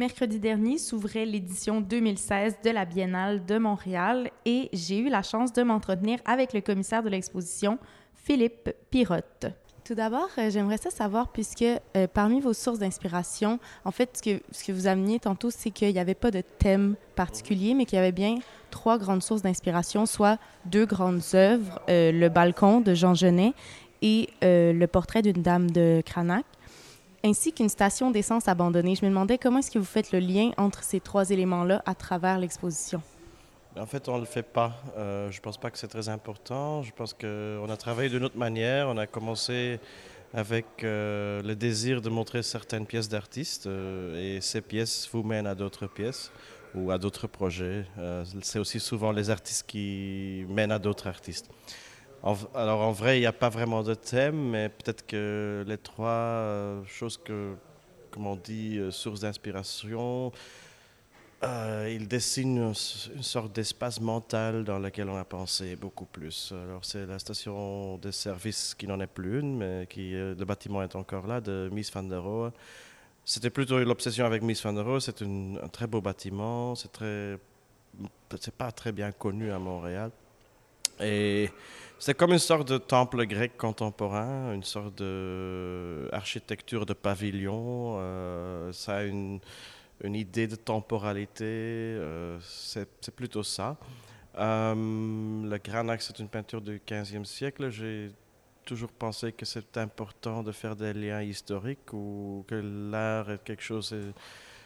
Mercredi dernier s'ouvrait l'édition 2016 de la Biennale de Montréal et j'ai eu la chance de m'entretenir avec le commissaire de l'exposition, Philippe Pirotte. Tout d'abord, euh, j'aimerais ça savoir, puisque euh, parmi vos sources d'inspiration, en fait, ce que, vous ameniez tantôt, c'est qu'il n'y avait pas de thème particulier, mais qu'il y avait bien trois grandes sources d'inspiration, soit deux grandes œuvres, euh, Le balcon de Jean Genet et Le portrait d'une dame de Cranach ainsi qu'une station d'essence abandonnée. Je me demandais comment est-ce que vous faites le lien entre ces trois éléments-là à travers l'exposition? En fait, on ne le fait pas. Euh, je ne pense pas que c'est très important. Je pense qu'on a travaillé d'une autre manière. On a commencé avec euh, le désir de montrer certaines pièces d'artistes euh, et ces pièces vous mènent à d'autres pièces ou à d'autres projets. c'est aussi souvent les artistes qui mènent à d'autres artistes alors en vrai, il n'y a pas vraiment de thème, mais peut-être que les trois euh, choses que, comme on dit, euh, sources d'inspiration, euh, ils dessinent une, sorte d'espace mental dans lequel on a pensé beaucoup plus. Alors c'est la station de service qui n'en est plus une, mais qui, le bâtiment est encore là, de Miss van der Rohe. C'était plutôt l'obsession avec Miss van der Rohe. C'est un très beau bâtiment. C'est pas très bien connu à Montréal. Et c'est comme une sorte de temple grec contemporain, une sorte d'architecture de pavillon. Euh, ça a une, idée de temporalité. Euh, c'est plutôt ça. Euh, le Granac, c'est une peinture du 15e siècle. J'ai toujours pensé que c'est important de faire des liens historiques ou que l'art est quelque chose.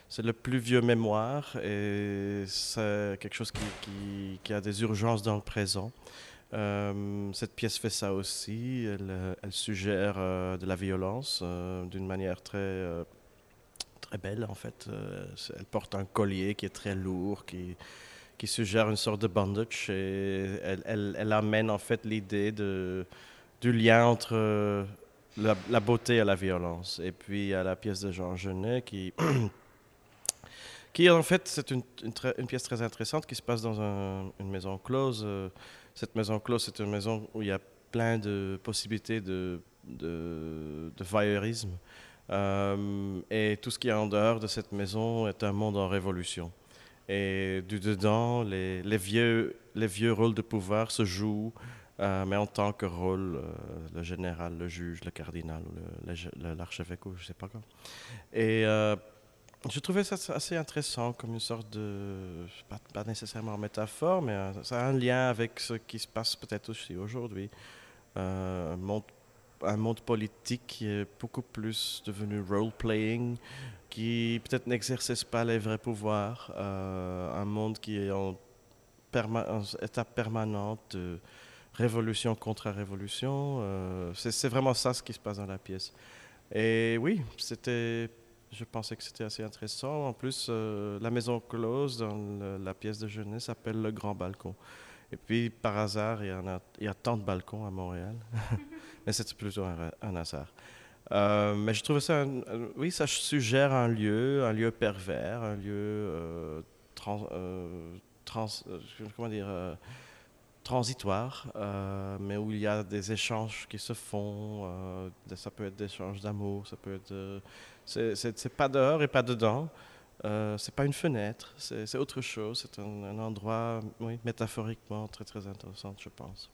C'est le plus vieux mémoire et c'est quelque chose qui, a des urgences dans le présent. Euh, cette pièce fait ça aussi. Elle, euh, suggère euh, de la violence d'une manière très, très belle, en fait. elle porte un collier qui est très lourd, qui, qui suggère une sorte de bandage. Elle, elle, amène, en fait, l'idée du lien entre la, beauté et la violence. Et puis, a la pièce de Jean Genet qui. qui en fait, c'est une, pièce très intéressante qui se passe dans une maison close cette maison close, c'est une maison où il y a plein de possibilités de, de, voyeurisme. Euh, et tout ce qui est en dehors de cette maison est un monde en révolution. Et du dedans, les, vieux, les vieux rôles de pouvoir se jouent, euh, mais en tant que rôle, euh, le général, le juge, le cardinal, l'archevêque, ou je ne sais pas quoi. Et je trouvais ça assez intéressant comme une sorte de, pas, pas nécessairement métaphore, mais euh, ça a un lien avec ce qui se passe peut-être aussi aujourd'hui. Euh, un, monde, politique qui est beaucoup plus devenu role-playing, qui peut-être n'exerce pas les vrais pouvoirs, euh, un monde qui est en, en état permanent de révolution contre révolution. c'est vraiment ça ce qui se passe dans la pièce. Et oui, c'était je pensais que c'était assez intéressant. En plus, euh, la maison close dans la pièce de jeunesse s'appelle le Grand Balcon. Et puis, par hasard, il y, a, tant de balcons à Montréal. mais c'est plutôt un, hasard. Euh, mais je trouvais ça, oui, ça suggère un lieu, un lieu pervers, un lieu euh, transitoire, mais où il y a des échanges qui se font. ça peut être des échanges d'amour, ça peut être c'est pas dehors et pas dedans. Euh, c'est pas une fenêtre, c'est autre chose. C'est un, endroit, oui, métaphoriquement très très intéressant, je pense.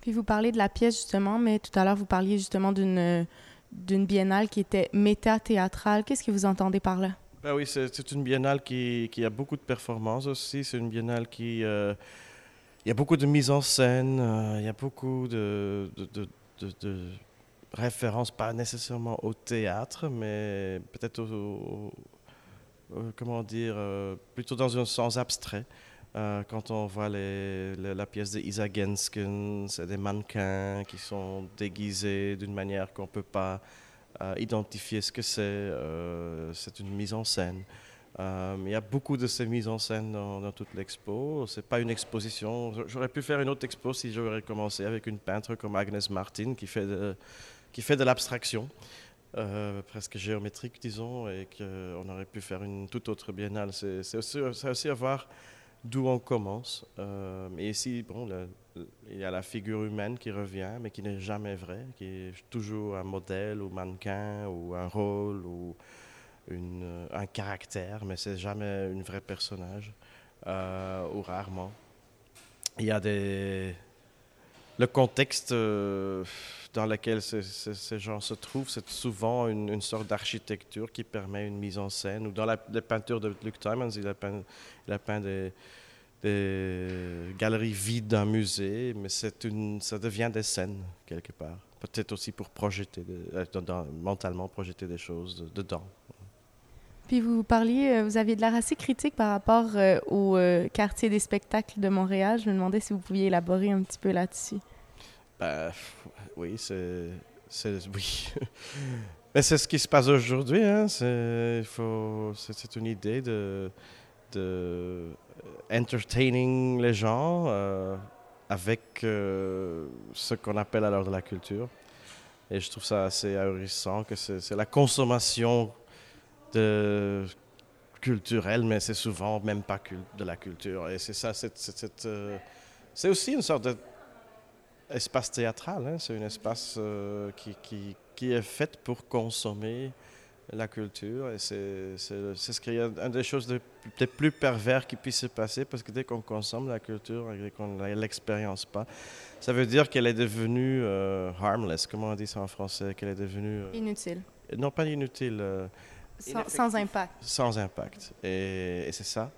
Puis vous parlez de la pièce justement, mais tout à l'heure vous parliez justement d'une d'une biennale qui était méta-théâtrale. Qu'est-ce que vous entendez par là? Ben oui, c'est une biennale qui, qui, a beaucoup de performances aussi. C'est une biennale qui euh, il y a beaucoup de mise en scène, euh, il y a beaucoup de, de, de référence pas nécessairement au théâtre, mais peut-être au, comment dire, euh, plutôt dans un sens abstrait. Euh, quand on voit la pièce de Isa Gensken, c'est des mannequins qui sont déguisés d'une manière qu'on ne peut pas euh, identifier ce que c'est. c'est une mise en scène. il y a beaucoup de ces mises en scène dans, dans toute l'expo. C'est pas une exposition. J'aurais pu faire une autre expo si j'aurais commencé avec une peintre comme Agnes Martin qui fait de, qui fait de l'abstraction, euh, presque géométrique, disons, et qu'on aurait pu faire une toute autre biennale. C'est aussi, aussi, à voir d'où on commence. Euh, et ici, bon, il y a la figure humaine qui revient, mais qui n'est jamais vraie, qui est toujours un modèle ou mannequin ou un rôle. Ou, un caractère, mais c'est jamais un vrai personnage, ou rarement. Il y a des le contexte euh, dans lequel ces, gens se trouvent, c'est souvent une, sorte d'architecture qui permet une mise en scène. Ou dans les peintures de Luke Timons, il a peint, des, galeries vides d'un musée, mais ça devient des scènes quelque part. Peut-être aussi pour projeter, euh, mentalement projeter des choses dedans. Puis vous parliez, euh, vous aviez de l'air assez critique par rapport au quartier des spectacles de Montréal. Je me demandais si vous pouviez élaborer un petit peu là-dessus. Ben, oui, c'est. Oui. Mais c'est ce qui se passe aujourd'hui. Hein? C'est une idée de, de entertaining les gens euh, avec euh, ce qu'on appelle alors de la culture. Et je trouve ça assez ahurissant que c'est la consommation de culturelle, mais c'est souvent même pas de la culture. Et c'est ça, c'est euh, aussi une sorte de espace théâtral. Hein. C'est un espace euh, qui, qui, qui, est fait pour consommer la culture. Et c'est ce qui est une des choses les plus pervers qui puisse se passer parce que dès qu'on consomme la culture et qu'on ne l'expérience pas, ça veut dire qu'elle est devenue euh, harmless. Comment on dit ça en français Qu'elle est devenue. Inutile. Non, pas inutile. Sans, impact. Sans impact. Et, et c'est ça.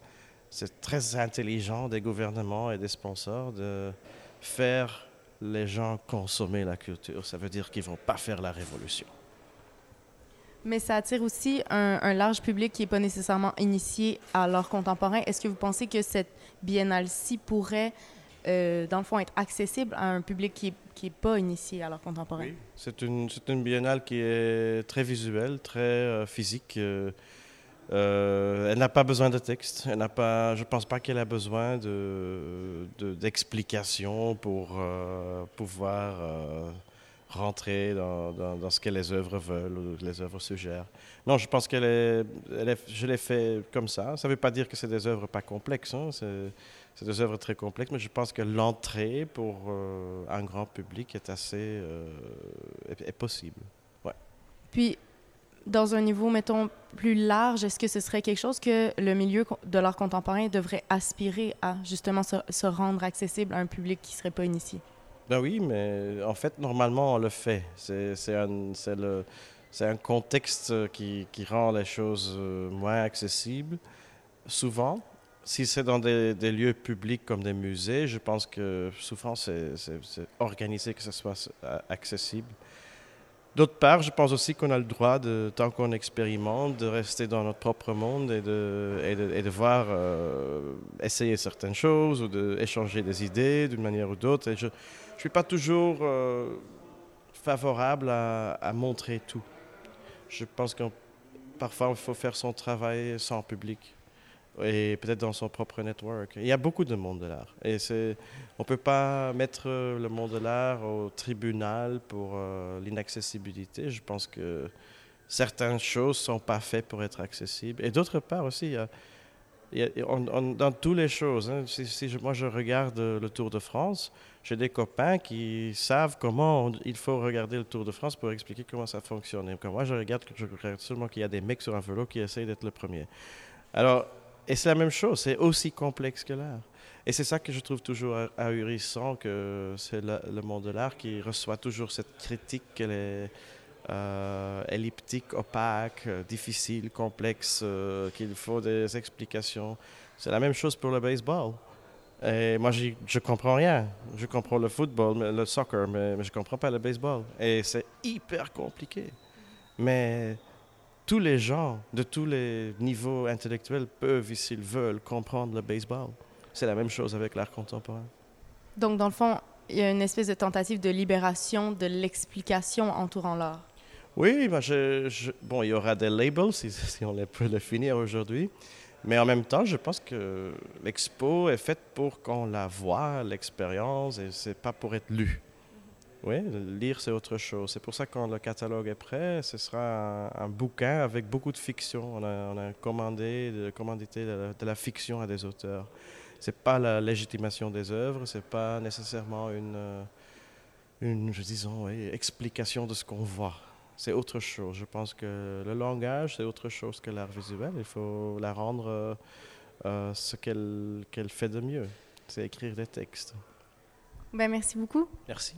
C'est très intelligent des gouvernements et des sponsors de faire les gens consommer la culture. Ça veut dire qu'ils ne vont pas faire la révolution. Mais ça attire aussi un, large public qui n'est pas nécessairement initié à l'art contemporain. Est-ce que vous pensez que cette biennale-ci pourrait, euh, dans le fond, être accessible à un public qui n'est qui est pas initié à l'art contemporain? C'est une, une, biennale qui est très visuelle, très euh, physique. Euh, euh, elle n'a pas besoin de texte. Elle n'a pas, je ne pense pas qu'elle a besoin d'explications de, pour euh, pouvoir rentrer dans, dans, ce que les œuvres veulent ou les œuvres suggèrent. Non, je pense qu'elle est, je l'ai fait comme ça. Ça ne veut pas dire que c'est des œuvres pas complexes. Hein. C'est des œuvres très complexes, mais je pense que l'entrée pour un grand public est assez est, est possible. Ouais. Puis dans un niveau, mettons, plus large, est-ce que ce serait quelque chose que le milieu de l'art contemporain devrait aspirer à, justement, se, rendre accessible à un public qui ne serait pas initié? Ben oui, mais en fait, normalement, on le fait. C'est un, un, contexte qui, qui, rend les choses euh, moins accessibles. Souvent, si c'est dans des, lieux publics comme des musées, je pense que souvent, c'est organisé que ce soit accessible. D'autre part, je pense aussi qu'on a le droit, de, tant qu'on expérimente, de rester dans notre propre monde et de, et de, voir euh, essayer certaines choses ou d'échanger des idées d'une manière ou d'autre. Je ne suis pas toujours euh, favorable à, à, montrer tout. Je pense que parfois il faut faire son travail sans public et peut-être dans son propre network. Il y a beaucoup de monde de l'art. Et on ne peut pas mettre le monde de l'art au tribunal pour euh, l'inaccessibilité. Je pense que certaines choses ne sont pas faites pour être accessibles. Et d'autre part aussi, il y a, dans toutes les choses, hein, si, moi je regarde le Tour de France, j'ai des copains qui savent comment il faut regarder le Tour de France pour expliquer comment ça fonctionne. Et moi, je regarde, je regarde seulement qu'il y a des mecs sur un vélo qui essayent d'être le premier. Alors, et c'est la même chose, c'est aussi complexe que l'art. Et c'est ça que je trouve toujours ahurissant, que c'est le monde de l'art qui reçoit toujours cette critique qu'elle est euh, elliptique, opaque, difficile, complexe, euh, qu'il faut des explications. C'est la même chose pour le baseball. Et moi, je ne comprends rien. Je comprends le football, le soccer, mais, mais je comprends pas le baseball. Et c'est hyper compliqué. Mais tous les gens de tous les niveaux intellectuels peuvent, s'ils veulent, comprendre le baseball. C'est la même chose avec l'art contemporain. Donc, dans le fond, il y a une espèce de tentative de libération de l'explication entourant l'art. Oui, je, bon, il y aura des labels si, si on peut le finir aujourd'hui. Mais en même temps, je pense que l'expo est faite pour qu'on la voit, l'expérience, et c'est pas pour être lu. Oui, lire, c'est autre chose. C'est pour ça que quand le catalogue est prêt, ce sera un, bouquin avec beaucoup de fiction. On a, commandé, de, commandité de, la fiction à des auteurs. Ce n'est pas la légitimation des œuvres, ce n'est pas nécessairement une, une je disons, explication de ce qu'on voit. c'est autre chose. Je pense que le langage, c'est autre chose que l'art visuel. Il faut la rendre euh, euh, ce qu'elle qu'elle fait de mieux, c'est écrire des textes. Ben, merci beaucoup. Merci.